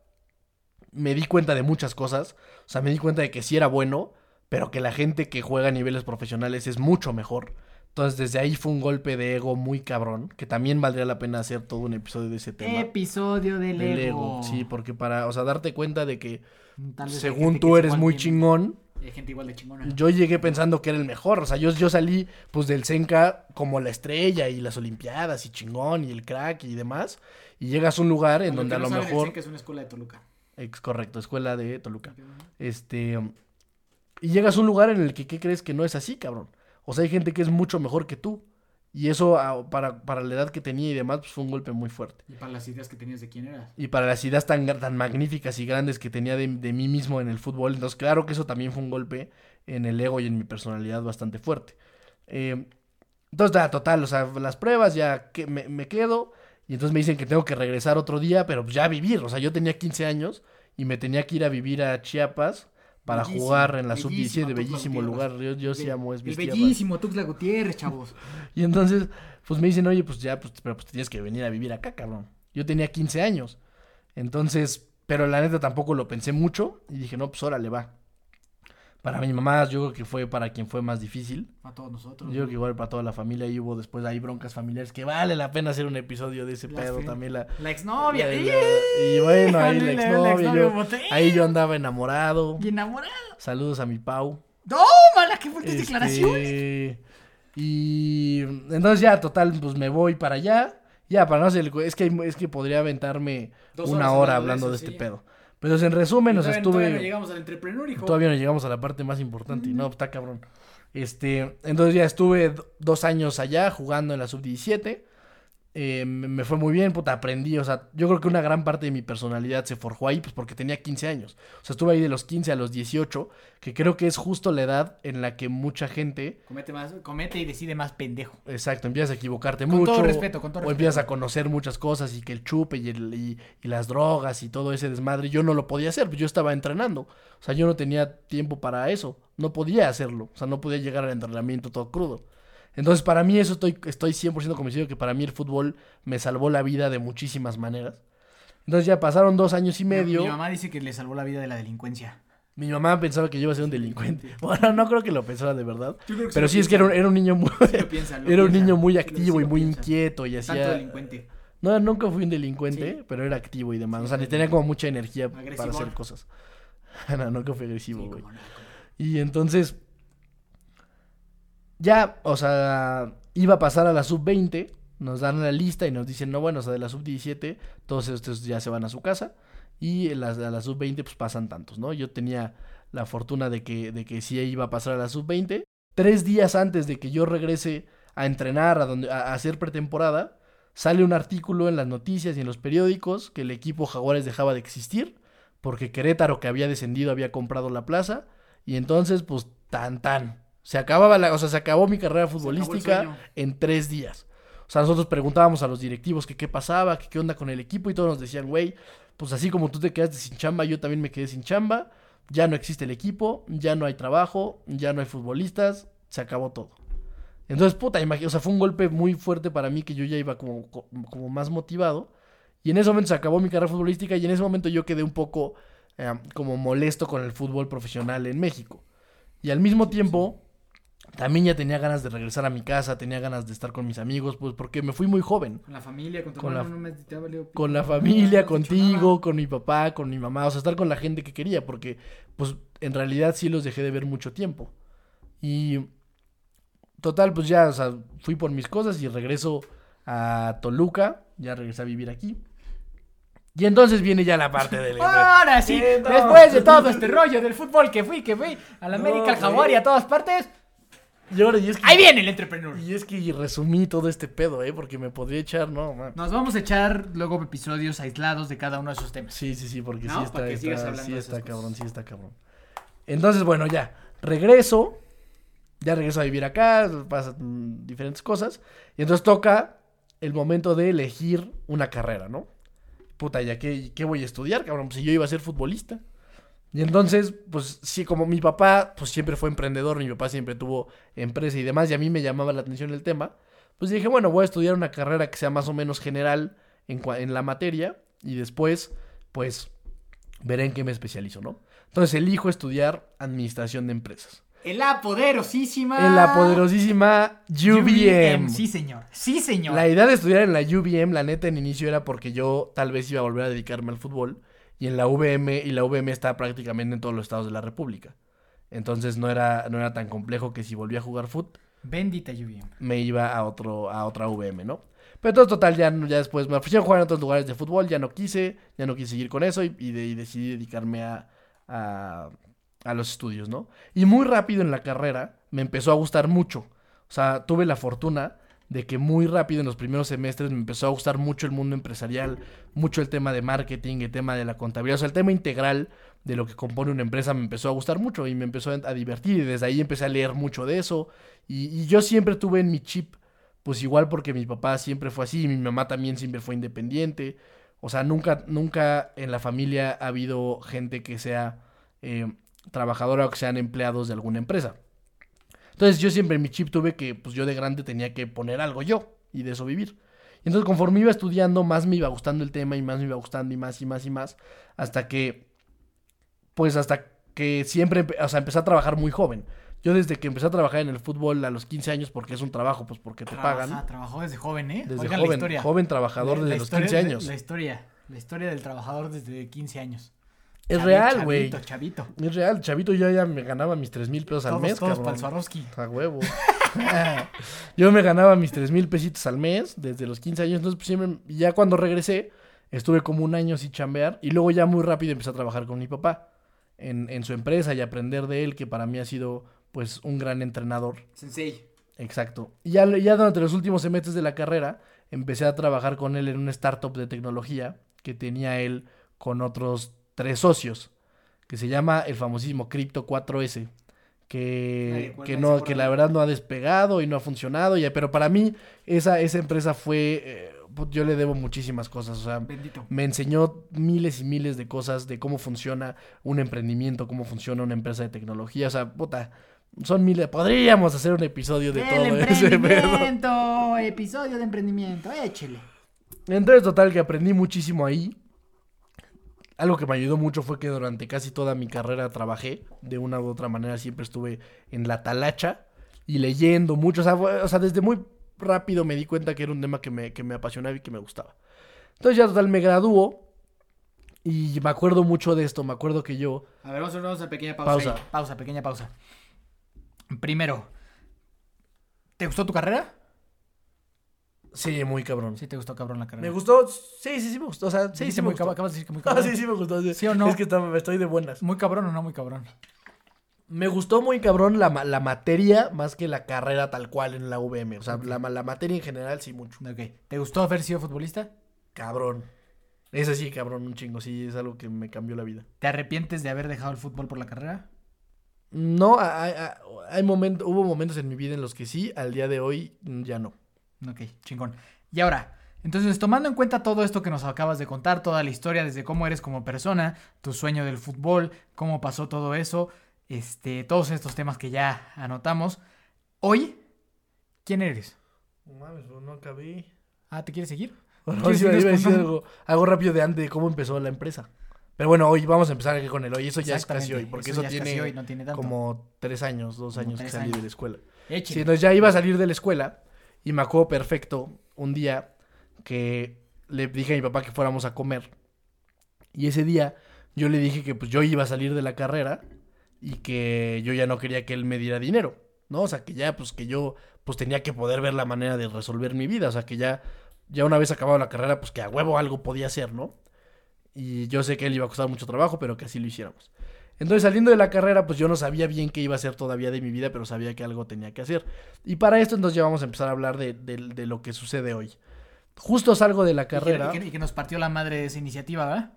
me di cuenta de muchas cosas, o sea, me di cuenta de que sí era bueno, pero que la gente que juega a niveles profesionales es mucho mejor. Entonces, desde ahí fue un golpe de ego muy cabrón, que también valdría la pena hacer todo un episodio de ese tema. Episodio del, ego. Sí, porque para, o sea, darte cuenta de que según tú eres muy chingón. Hay gente igual de chingona. Yo llegué pensando que era el mejor, o sea, yo, yo salí pues del Senca como la estrella y las olimpiadas y chingón y el crack y demás, y llegas a un lugar en donde a lo mejor... El es una escuela de Toluca. Es correcto, escuela de Toluca. Este... Y llegas a un lugar en el que, ¿qué crees que no es así, cabrón? O sea, hay gente que es mucho mejor que tú. Y eso ah, para, para la edad que tenía y demás, pues fue un golpe muy fuerte. Y para las ideas que tenías de quién eras. Y para las ideas tan, tan magníficas y grandes que tenía de, mí mismo en el fútbol. Entonces, claro que eso también fue un golpe en el ego y en mi personalidad bastante fuerte. Eh, entonces, total, o sea, las pruebas ya que me, me, quedo. Y entonces me dicen que tengo que regresar otro día, pero ya a vivir. O sea, yo tenía 15 años y me tenía que ir a vivir a Chiapas para jugar en la sub-17, bellísimo lugar. Yo, yo sí amo es El bellísimo Tuxtla Gutiérrez, chavos. y entonces, pues me dicen, oye, pues ya, pues, pero pues tienes que venir a vivir acá, cabrón. Yo tenía 15 años. Entonces, pero la neta tampoco lo pensé mucho y dije, no, pues órale, va. Para mi mamá, yo creo que fue para quien fue más difícil. Para todos nosotros. Yo creo que igual para toda la familia. Y hubo después ahí broncas familiares que vale la pena hacer un episodio de ese pedo también. La, la exnovia. y bueno, ahí la exnovia. yo, ahí yo andaba enamorado. Y enamorado. Saludos a mi Pau. ¡Toma! ¡Qué fuertes este, declaraciones! Y entonces ya, total, pues me voy para allá. Ya, para no hacer es que, es que podría aventarme una hora hablando de este pedo. Pero en resumen, nos estuve. Todavía no llegamos al entrepreneur, hijo. Todavía no llegamos a la parte más importante. Y no, está cabrón. Este, entonces ya estuve dos años allá jugando en la sub-17. Eh, me fue muy bien, puta, aprendí, o sea, yo creo que una gran parte de mi personalidad se forjó ahí, pues porque tenía 15 años. O sea, estuve ahí de los 15 a los 18, que creo que es justo la edad en la que mucha gente... Comete, más, comete y decide más pendejo. Exacto, empiezas a equivocarte mucho. Con todo respeto, con todo O empiezas a conocer muchas cosas y que el chupe y, el, y, las drogas y todo ese desmadre, yo no lo podía hacer, pues yo estaba entrenando. O sea, yo no tenía tiempo para eso, no podía hacerlo. O sea, no podía llegar al entrenamiento todo crudo. Entonces, para mí eso estoy, estoy 100% convencido que para mí el fútbol me salvó la vida de muchísimas maneras. Entonces ya pasaron dos años y medio. Mi, mamá dice que le salvó la vida de la delincuencia. Mi mamá pensaba que yo iba a ser un delincuente. Bueno, no creo que lo pensara de verdad. Pero sí, es que era un, niño muy. era un niño muy activo y muy inquieto y hacía. delincuente. No, nunca fui un delincuente, pero era activo y demás. o sea, tenía como mucha energía para hacer cosas. no, nunca fui agresivo, güey. y entonces, ya, o sea, iba a pasar a la sub-20, nos dan la lista y nos dicen, no, bueno, o sea, de la sub-17, todos estos ya se van a su casa y a la, la sub-20 pues pasan tantos, ¿no? Yo tenía la fortuna de que, de que sí iba a pasar a la sub-20. Tres días antes de que yo regrese a entrenar, a, donde, a, hacer pretemporada, sale un artículo en las noticias y en los periódicos que el equipo Jaguares dejaba de existir porque Querétaro, que había descendido, había comprado la plaza y entonces, pues, tan tan. Se acababa la, o sea, se acabó mi carrera futbolística en tres días. O sea, nosotros preguntábamos a los directivos que qué pasaba, que qué onda con el equipo y todos nos decían, güey, pues así como tú te quedaste sin chamba, yo también me quedé sin chamba, ya no existe el equipo, ya no hay trabajo, ya no hay futbolistas, se acabó todo. Entonces, puta, imagínate, o sea, fue un golpe muy fuerte para mí que yo ya iba como, como más motivado. Y en ese momento se acabó mi carrera futbolística y en ese momento yo quedé un poco eh, como molesto con el fútbol profesional en México. Y al mismo tiempo, también ya tenía ganas de regresar a mi casa, tenía ganas de estar con mis amigos, pues porque me fui muy joven. Con la familia, con tu con la, Con la familia, contigo, con mi papá, con mi mamá, o sea, estar con la gente que quería, porque pues en realidad sí los dejé de ver mucho tiempo. Y total, pues ya, o sea, fui por mis cosas y regreso a Toluca, ya regresé a vivir aquí. Y entonces viene ya la parte del... Ahora sí, después de todo este rollo del fútbol que fui, que fui a la América, al Jaguar y a todas partes. Y ahora, y es que, Ahí viene el entrepreneur. Y es que resumí todo este pedo, ¿eh? Porque me podría echar, no, man. Nos vamos a echar luego episodios aislados de cada uno de esos temas. Sí, sí, sí, porque No, sí está, para que sigas está, hablando sí de está cabrón, cosas. sí está cabrón. Entonces, bueno, ya, regreso, ya regreso a vivir acá, pasan diferentes cosas, y entonces toca el momento de elegir una carrera, ¿no? Puta, ya, ¿qué, qué voy a estudiar, cabrón? Pues si yo iba a ser futbolista. Y entonces, pues sí, como mi papá, pues siempre fue emprendedor, mi papá siempre tuvo empresa y demás, y a mí me llamaba la atención el tema, pues dije, bueno, voy a estudiar una carrera que sea más o menos general en, en la materia, y después, pues, veré en qué me especializo, ¿no? Entonces elijo estudiar administración de empresas. En la poderosísima. En la poderosísima UVM. Sí, señor. Sí, señor. La idea de estudiar en la UVM, la neta, en inicio era porque yo tal vez iba a volver a dedicarme al fútbol. Y en la VM, y la VM está prácticamente en todos los estados de la República. Entonces no era, no era tan complejo que si volvía a jugar fútbol, Bendita lluvia. me iba a, otro, a otra VM, ¿no? Pero entonces, total, ya, ya después me ofrecieron jugar en otros lugares de fútbol, ya no quise, ya no quise seguir con eso y, y de- y decidí dedicarme a, a, a los estudios, ¿no? Y muy rápido en la carrera me empezó a gustar mucho. O sea, tuve la fortuna de que muy rápido en los primeros semestres me empezó a gustar mucho el mundo empresarial, mucho el tema de marketing, el tema de la contabilidad, o sea, el tema integral de lo que compone una empresa me empezó a gustar mucho y me empezó a divertir y desde ahí empecé a leer mucho de eso y, y yo siempre tuve en mi chip, pues igual porque mi papá siempre fue así y mi mamá también siempre fue independiente, o sea, nunca, nunca en la familia ha habido gente que sea eh, trabajadora o que sean empleados de alguna empresa. Entonces yo siempre en mi chip tuve que, pues yo de grande tenía que poner algo yo y de eso vivir. Y entonces conforme iba estudiando, más me iba gustando el tema y más me iba gustando y más y más y más. Hasta que, pues hasta que siempre, o sea, empecé a trabajar muy joven. Yo desde que empecé a trabajar en el fútbol a los 15 años, porque es un trabajo, pues porque te pagan. Trabaja- Trabajó desde joven, ¿eh? Desde Oigan la joven, historia. joven trabajador La- desde la los historia 15 de- años. La historia. La historia del trabajador desde 15 años. Es Chavi- real, güey. Chavito, chavito. Es real, chavito, yo ya me ganaba mis 3 mil pesos al mes, todos cabrón. A huevo. yo me ganaba mis 3 mil pesitos al mes desde los 15 años. Entonces, pues, siempre, ya cuando regresé, estuve como un año sin chambear. Y luego ya muy rápido empecé a trabajar con mi papá en, en su empresa y aprender de él, que para mí ha sido pues un gran entrenador. Sensei. Exacto. Y ya, ya durante los últimos semestres de la carrera, empecé a trabajar con él en una startup de tecnología que tenía él con otros tres socios, que se llama el famosísimo Crypto 4S, Nadie que, que, ese no, que la verdad no ha despegado y no ha funcionado, ya, pero para mí esa, esa empresa fue, eh, yo le debo muchísimas cosas, o sea, Bendito. me enseñó miles y miles de cosas de cómo funciona un emprendimiento, cómo funciona una empresa de tecnología. O sea, puta, son miles. Podríamos hacer un episodio de El todo ese pedo. emprendimiento. Episodio de emprendimiento. Échele. Entonces, total, que aprendí muchísimo ahí. Algo que me ayudó mucho fue que durante casi toda mi carrera trabajé. De una u otra manera siempre estuve en la talacha y leyendo mucho. O sea, fue- o sea, desde muy rápido me di cuenta que era un tema que me, que me apasionaba y que me gustaba. Entonces ya total me graduó y me acuerdo mucho de esto. Me acuerdo que yo... A ver, vamos a hacer una pequeña pausa. Pausa. ahí. Pausa, pequeña pausa. Primero, ¿te gustó tu carrera? Sí, muy cabrón. Sí, te gustó cabrón la carrera. Me gustó, sí, sí, sí me gustó. O sea, sí, sí me muy gustó. cab- Acabas de decir que muy Ah, cabrón. sí, sí me gustó. Sí, ¿Sí o no? Es que está- estoy de buenas. ¿Muy cabrón o no muy cabrón? Me gustó muy cabrón la, la materia más que la carrera tal cual en la VM. O sea, la, la materia en general sí mucho. Ok. ¿Te gustó haber sido futbolista? Cabrón. Ese sí, cabrón, un chingo. Sí, es algo que me cambió la vida. ¿Te arrepientes de haber dejado el fútbol por la carrera? No, hay, hay- hay momentos, hubo momentos en mi vida en los que sí, al día de hoy ya no. Ok, chingón. Y ahora, entonces tomando en cuenta todo esto que nos acabas de contar, toda la historia desde cómo eres como persona, tu sueño del fútbol, cómo pasó todo eso, este, todos estos temas que ya anotamos, hoy, ¿quién eres? No mames, no acabé. Ah, ¿te quieres seguir? Bueno, ¿Quieres irnos iba a decir algo, algo rápido de antes de cómo empezó la empresa. Pero bueno, hoy vamos a empezar aquí con el hoy. Eso ya es casi hoy, porque eso es tiene hoy, no tiene como tres años, dos Como años que salí años. de la escuela. Échale. Sí, entonces ya iba a salir de la escuela y me acuerdo perfecto un día que le dije a mi papá que fuéramos a comer. Y ese día yo le dije que pues yo iba a salir de la carrera y que yo ya no quería que él me diera dinero. ¿no? O sea, que ya, pues que yo, pues tenía que poder ver la manera de resolver mi vida, o sea, que ya, ya una vez acabado la carrera, pues que a huevo algo podía hacer, ¿no? Y yo sé que él iba a costar mucho trabajo, pero que así lo hiciéramos. Entonces, saliendo de la carrera, pues yo no sabía bien qué iba a hacer todavía de mi vida, pero sabía que algo tenía que hacer. Y para esto, entonces ya vamos a empezar a hablar de, de, lo que sucede hoy. Justo salgo de la carrera. Y que, nos partió la madre esa iniciativa, ¿verdad?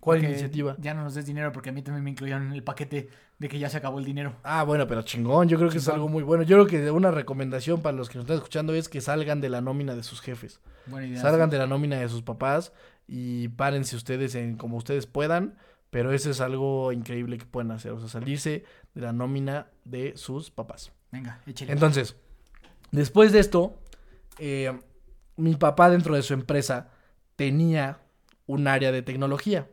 ¿Cuál iniciativa? Ya no nos des dinero porque a mí también me incluyeron en el paquete de que ya se acabó el dinero. Ah, bueno, pero chingón, yo creo que es algo muy bueno. Yo creo que una recomendación para los que nos están escuchando es que salgan de la nómina de sus jefes. Buena idea. Salgan de la nómina de sus papás y párense ustedes en como ustedes puedan pero eso es algo increíble que pueden hacer, o sea, salirse de la nómina de sus papás. Venga, échale. Entonces, después de esto, eh, mi papá dentro de su empresa tenía un área de tecnología.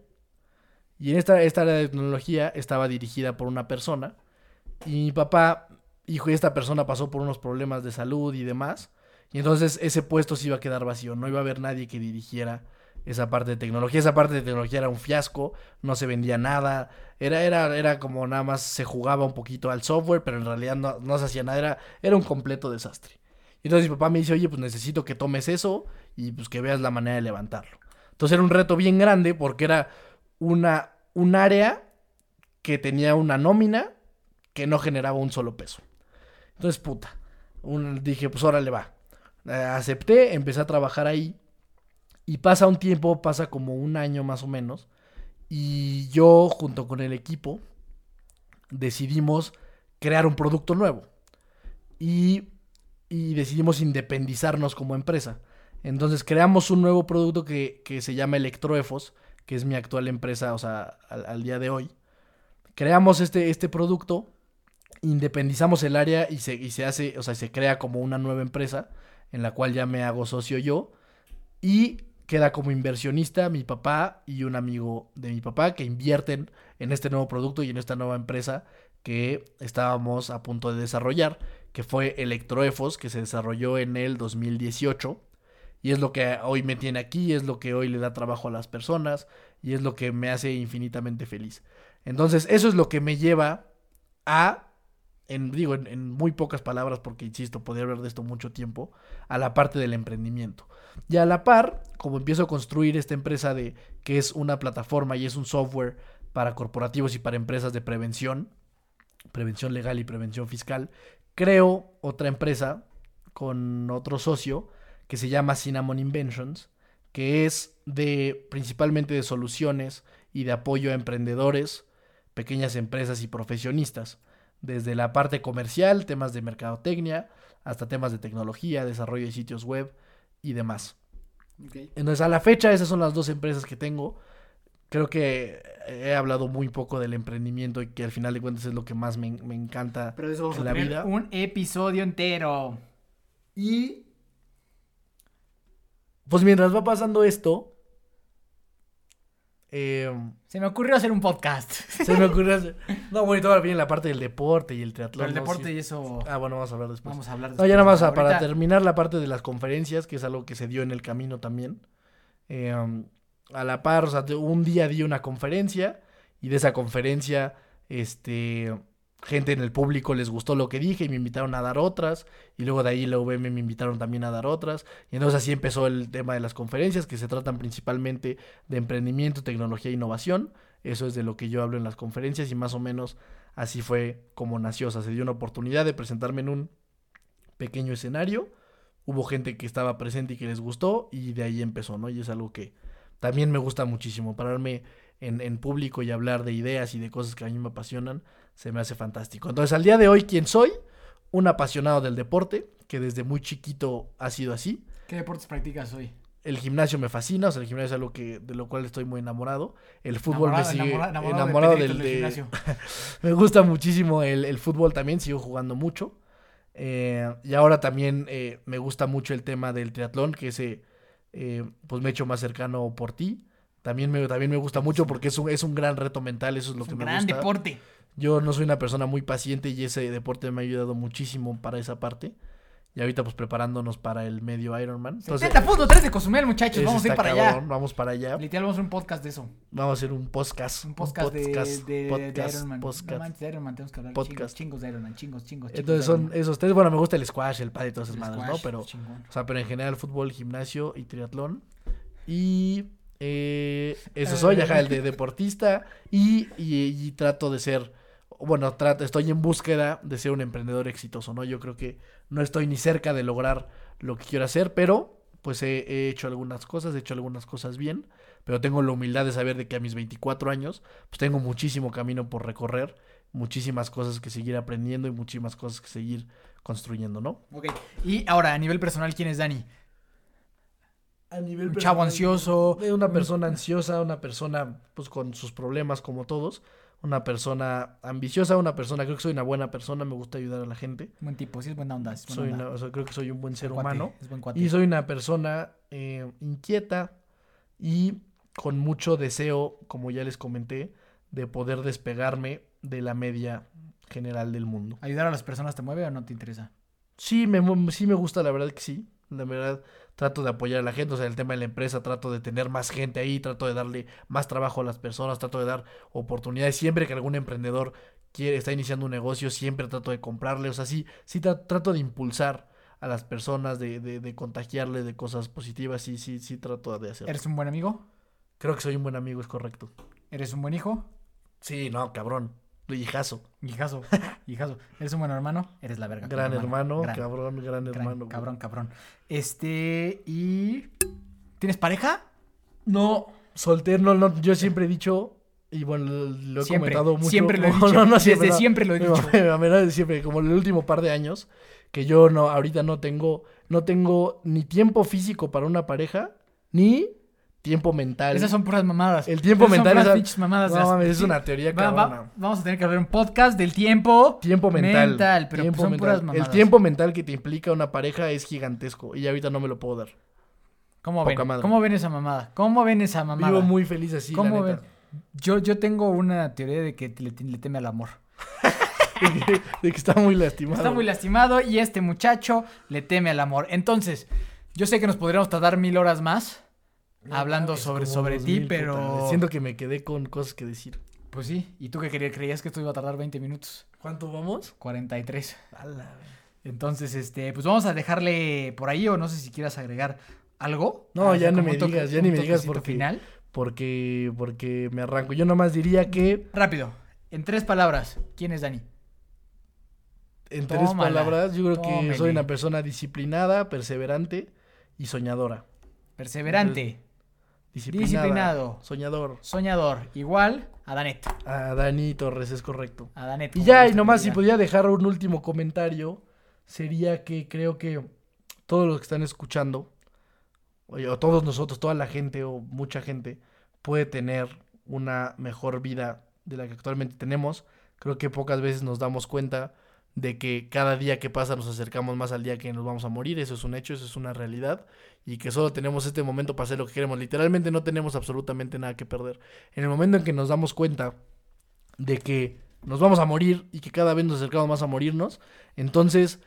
Y en esta, esta área de tecnología estaba dirigida por una persona. Y mi papá, hijo, y esta persona pasó por unos problemas de salud y demás. Y entonces ese puesto se iba a quedar vacío. No iba a haber nadie que dirigiera esa parte de tecnología. Esa parte de tecnología era un fiasco, no se vendía nada, era, era, era como nada más se jugaba un poquito al software, pero en realidad no, no se hacía nada, era, era un completo desastre. Y entonces mi papá me dice, oye, pues necesito que tomes eso y pues que veas la manera de levantarlo. Entonces era un reto bien grande porque era una, un área que tenía una nómina que no generaba un solo peso. Entonces, puta, un, dije, pues órale va. Eh, acepté, empecé a trabajar ahí y pasa un tiempo, pasa como un año más o menos. Y yo, junto con el equipo, decidimos crear un producto nuevo. Y, y decidimos independizarnos como empresa. Entonces creamos un nuevo producto que, que se llama Electroefos, que es mi actual empresa, o sea, al, día de hoy. Creamos este, este producto, independizamos el área y se, y se hace, o sea, se crea como una nueva empresa en la cual ya me hago socio yo. Y queda como inversionista mi papá y un amigo de mi papá que invierten en este nuevo producto y en esta nueva empresa que estábamos a punto de desarrollar, que fue Electroefos, que se desarrolló en el 2018. Y es lo que hoy me tiene aquí, es lo que hoy le da trabajo a las personas y es lo que me hace infinitamente feliz. Entonces, eso es lo que me lleva a en, digo, en, muy pocas palabras, porque insisto, podría hablar de esto mucho tiempo, a la parte del emprendimiento. Y a la par, como empiezo a construir esta empresa de que es una plataforma y es un software para corporativos y para empresas de prevención, prevención legal y prevención fiscal, creo otra empresa con otro socio que se llama Cinnamon Inventions, que es de principalmente de soluciones y de apoyo a emprendedores, pequeñas empresas y profesionistas desde la parte comercial, temas de mercadotecnia, hasta temas de tecnología, desarrollo de sitios web y demás. Entonces, a la fecha, esas son las dos empresas que tengo. Creo que he hablado muy poco del emprendimiento y que al final de cuentas es lo que más me, encanta Pero eso vamos en la vida. Un episodio entero. Y. Pues mientras va pasando esto, Em, se me ocurrió hacer un podcast. Se me ocurrió hacer. No, bueno, todavía viene la parte del deporte y el triatlón. el deporte y eso. Ah, bueno, vamos a hablar después. Vamos a hablar después. No, ya nada más para terminar la parte de las conferencias, que es algo que se dio en el camino también. Em, a la par, o sea, un día di una conferencia y de esa conferencia, este gente en el público les gustó lo que dije y me invitaron a dar otras. Y luego de ahí la UVM me invitaron también a dar otras. Y entonces así empezó el tema de las conferencias, que se tratan principalmente de emprendimiento, tecnología e innovación. Eso es de lo que yo hablo en las conferencias y más o menos así fue como nació. O sea, se dio una oportunidad de presentarme en un pequeño escenario. Hubo gente que estaba presente y que les gustó y de ahí empezó, ¿no? Y es algo que también me gusta muchísimo, pararme en, en público y hablar de ideas y de cosas que a mí me apasionan se me hace fantástico. Entonces, al día de hoy, ¿quién soy? Un apasionado del deporte, que desde muy chiquito ha sido así. ¿Qué deportes practicas hoy? El gimnasio me fascina, o sea, el gimnasio es algo que, de lo cual estoy muy enamorado. El fútbol me sigue enamorado, del, gimnasio. me gusta muchísimo el, fútbol también, sigo jugando mucho. Eh, y ahora también eh, me gusta mucho el tema del triatlón, que ese eh, pues me he hecho más cercano por ti. También me, también me gusta mucho porque es un, es un gran reto mental, eso es lo que me gusta. Gran deporte. Yo no soy una persona muy paciente y ese deporte me ha ayudado muchísimo para esa parte. Y ahorita pues preparándonos para el medio Ironman. Entonces, 70.3 de Cozumel, muchachos. Vamos a ir para cabrón, allá. Vamos para allá. Literal, vamos a hacer un podcast de eso. Vamos a hacer un podcast. Un podcast, de- podcast, de, de, podcast, Iron Man. podcast. No manches, de Iron Man, tenemos que hablar Podcast. chingos, chingos de Iron Man, chingos, chingos, chingos. Entonces son esos tres. Bueno, me gusta el squash, el pad y todas esas madres, ¿no? Pero, chingón. o sea, pero en general fútbol, gimnasio y triatlón. Y eh, eso soy, ajá, el de deportista. Y, y, y trato de ser, bueno, trato, estoy en búsqueda de ser un emprendedor exitoso, ¿no? Yo creo que no estoy ni cerca de lograr lo que quiero hacer, pero pues he, he hecho algunas cosas, he hecho algunas cosas bien. Pero tengo la humildad de saber de que a mis 24 años, pues tengo muchísimo camino por recorrer, muchísimas cosas que seguir aprendiendo y muchísimas cosas que seguir construyendo, ¿no? Ok. Y ahora, a nivel personal, ¿quién es Dani? A nivel Un chavo ansioso. Una persona ansiosa, una persona pues con sus problemas como todos, una persona ambiciosa, una persona, creo que soy una buena persona, me gusta ayudar a la gente. Buen tipo, sí es buena onda. Es buena Soy onda. una- o sea, creo que soy un buen ser cuate, humano. Es buen cuate. Y soy una persona eh, inquieta y con mucho deseo, como ya les comenté, de poder despegarme de la media general del mundo. ¿Ayudar a las personas te mueve o no te interesa? Sí, me, sí me gusta, la verdad que sí. La verdad, trato de apoyar a la gente. O sea, el tema de la empresa, trato de tener más gente ahí, trato de darle más trabajo a las personas, trato de dar oportunidades. Siempre que algún emprendedor quiere, está iniciando un negocio, siempre trato de comprarle. O sea, sí, sí tra- trato de impulsar a las personas, de, de, de contagiarle de cosas positivas. Sí, sí, sí trato de hacerlo. ¿Eres un buen amigo? Creo que soy un buen amigo, es correcto. ¿Eres un buen hijo? Sí, no, cabrón. Hijazo. Hijazo, hijazo. ¿Eres un buen hermano? Eres la verga. Gran hermano, Gran, cabrón, gran, gran, hermano. cabrón, cabrón. Este, y... ¿Tienes pareja? No, soltero, no, no, yo siempre he dicho, y bueno, lo, he Siempre, comentado mucho. siempre lo he dicho. no, no, Desde no. siempre lo he dicho. mame, me mame, no, desde siempre, como el último par de años, que yo no, ahorita no tengo, no tengo ni tiempo físico para una pareja, ni tiempo mental. Esas son puras mamadas. El tiempo Esas son mental, puras esa- pinches mamadas. No mames, es una teoría va- vamos a tener que hacer un podcast del tiempo. Tiempo mental. Mental, pero tiempo son mental. puras mamadas. El tiempo mental que te implica una pareja es gigantesco y ahorita no me lo puedo dar. ¿Cómo Poca ven? madre. ¿Cómo ven esa mamada? ¿Cómo ven esa mamada? Vivo muy feliz así, ¿Cómo la ven? Yo, yo tengo una teoría de que le, le teme al amor. de que está muy lastimado. Está muy lastimado y este muchacho le teme al amor. Entonces, yo sé que nos podríamos tardar mil horas más No hablando sobre, sobre ti, pero... Siento que me quedé con cosas que decir. Pues sí, ¿y tú qué querías? ¿Creías que esto iba a tardar 20 minutos? ¿Cuánto vamos? 43. A la- Entonces, este, pues vamos a dejarle por ahí o no sé si quieras agregar algo. No, ya no me toque- digas, ya ni me digas porque- final. Porque, porque me arranco. Yo nomás diría que, Rápido, en tres palabras, ¿quién es Dani? en tres palabras, yo creo que soy una persona disciplinada, perseverante y soñadora. Perseverante, Disciplinada, Disciplinado. Soñador. soñador, igual a Danet. A Dani Torres, es correcto. A Danet. Y ya, y nomás si podía dejar un último comentario, sería que creo que todos los que están escuchando, o todos nosotros, toda la gente o mucha gente, puede tener una mejor vida de la que actualmente tenemos. Creo que pocas veces nos damos cuenta de que cada día que pasa nos acercamos más al día que nos vamos a morir. Eso es un hecho, eso es una realidad. Y que solo tenemos este momento para hacer lo que queremos. Literalmente no tenemos absolutamente nada que perder. En el momento en que nos damos cuenta de que nos vamos a morir y que cada vez nos acercamos más a morirnos, entonces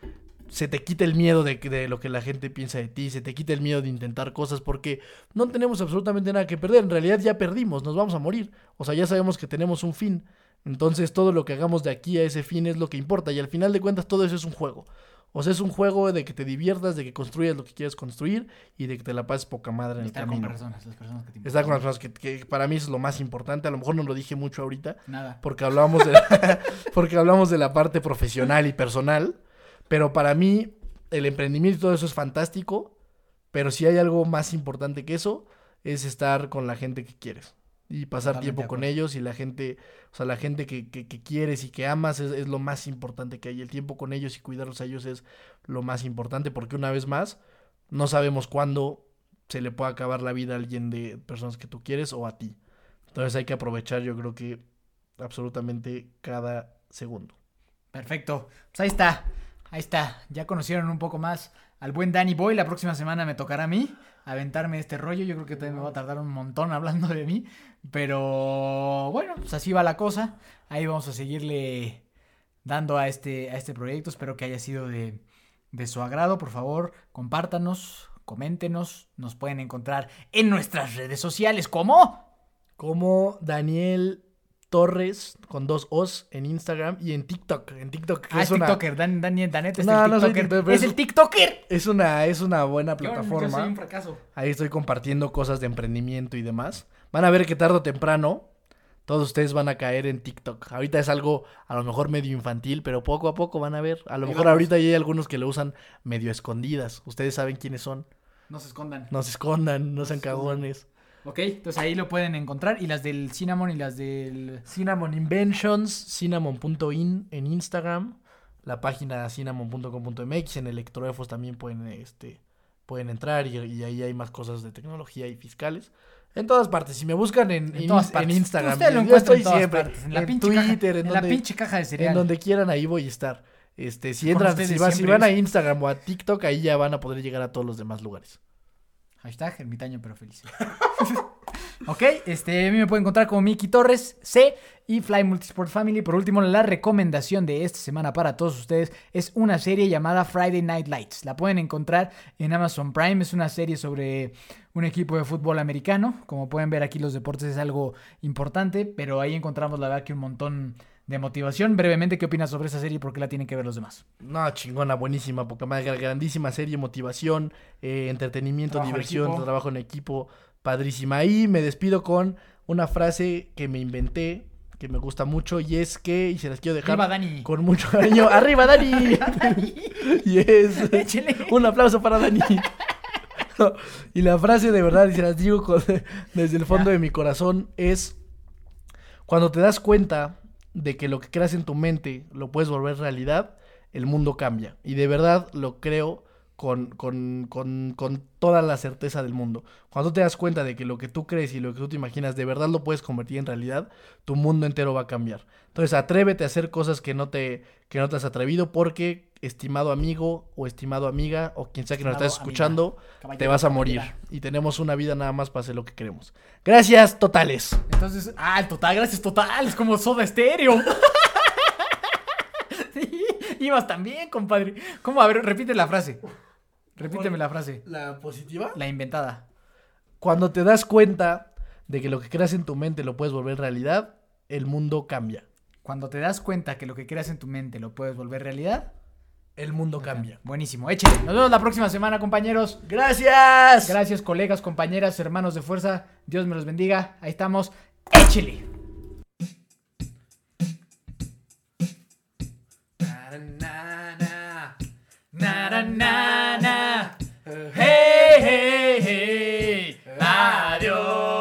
se te quita el miedo de, de lo que la gente piensa de ti, se te quita el miedo de intentar cosas porque no tenemos absolutamente nada que perder. En realidad ya perdimos, nos vamos a morir. O sea, ya sabemos que tenemos un fin. Entonces todo lo que hagamos de aquí a ese fin es lo que importa y al final de cuentas todo eso es un juego. O sea, es un juego de que te diviertas, de que construyas lo que quieres construir y de que te la pases poca madre en el Estar con camino. personas, las personas que te Estar con las importan. personas que, que para mí es lo más importante. A lo mejor no lo dije mucho ahorita, Nada. porque hablamos de porque hablamos de la parte profesional y personal, pero para mí el emprendimiento y todo eso es fantástico, pero si hay algo más importante que eso es estar con la gente que quieres y pasar Totalmente tiempo con ellos y la gente, o sea, la gente que, que- que quieres y que amas es, es lo más importante que hay. El tiempo con ellos y cuidarlos a ellos es lo más importante porque una vez más no sabemos cuándo se le puede acabar la vida a alguien de personas que tú quieres o a ti. Entonces hay que aprovechar yo creo que absolutamente cada segundo. Perfecto. Pues ahí está. Ahí está. Ya conocieron un poco más al buen Danny Boy. La próxima semana me tocará a mí aventarme este rollo. Yo creo que también me va a tardar un montón hablando de mí. Pero bueno, pues así va la cosa. Ahí vamos a seguirle dando a este, a este proyecto. Espero que haya sido de, de su agrado, por favor, compártanos, coméntenos. Nos pueden encontrar en nuestras redes sociales como... Como Daniel Torres con dos O's en Instagram y en TikTok. En TikTok. ah, es TikToker. Dan, Daniel Danet es el TikToker. es el TikToker. Es una, es una buena plataforma. Yo soy un fracaso. Ahí estoy compartiendo cosas de emprendimiento y demás. Van a ver que tarde o temprano todos ustedes van a caer en TikTok. Ahorita es algo a lo mejor medio infantil, pero poco a poco van a ver. A lo mejor ahorita hay algunos que lo usan medio escondidas. Ustedes saben quiénes son. No se escondan. No se escondan, no sean cagones. Ok, entonces ahí lo pueden encontrar. Y las del Cinnamon y las del... Cinnamon Inventions, cinnamon.in en Instagram. La página cinnamon.com.mx. En Electroefos también pueden, este, pueden entrar y, ahí hay más cosas de tecnología y fiscales. En todas partes. Si me buscan en, en, Instagram, Usted lo yo estoy siempre. En la Twitter, en, la pinche caja de cereal. En donde quieran, ahí voy a estar. Este, si entran, si, si van a Instagram o a TikTok, ahí ya van a poder llegar a todos los demás lugares. Hashtag ermitaño pero feliz. ok, este, a mí me pueden encontrar como Miki Torres C y Fly Multisport Family. Por último, la recomendación de esta semana para todos ustedes es una serie llamada Friday Night Lights. La pueden encontrar en Amazon Prime. Es una serie sobre un equipo de fútbol americano. Como pueden ver aquí, los deportes es algo importante, pero ahí encontramos la verdad que un montón de motivación. Brevemente, ¿qué opinas sobre esa serie y por qué la tienen que ver los demás? No, chingona, buenísima, poca madre, grandísima serie, motivación, eh, entretenimiento, diversión, trabajo en equipo, padrísima. Ahí me despido con una frase que me inventé, que me gusta mucho, y es que, y se las quiero dejar Arriba, Dani. con mucho cariño, ¡Arriba, Dani! y es un aplauso para Dani. y la frase de verdad, y se las digo desde el fondo de mi corazón, es cuando te das cuenta de que lo que creas en tu mente lo puedes volver realidad, el mundo cambia. Y de verdad lo creo con, con, con, con, toda la certeza del mundo. Cuando te das cuenta de que lo que tú crees y lo que tú te imaginas de verdad lo puedes convertir en realidad, tu mundo entero va a cambiar. Entonces atrévete a hacer cosas que no te, que no te has atrevido porque, estimado amigo o estimado amiga o quien sea que nos estés escuchando, te vas a morir. Y tenemos una vida nada más para hacer lo que queremos. Gracias, totales. Entonces, ah, el total, gracias, total. Es como soda estéreo. ibas también, compadre. ¿Cómo? A ver, repite la frase. Repíteme la frase. ¿La positiva? La inventada. Cuando te das cuenta de que lo que creas en tu mente lo puedes volver realidad, el mundo cambia. Cuando te das cuenta que lo que creas en tu mente lo puedes volver realidad, el mundo cambia. Buenísimo, échale. Nos vemos la próxima semana, compañeros. Gracias. Gracias, colegas, compañeras, hermanos de fuerza. Dios me los bendiga. Ahí estamos. Échele. na na na. Hey, hey, hey. Mario.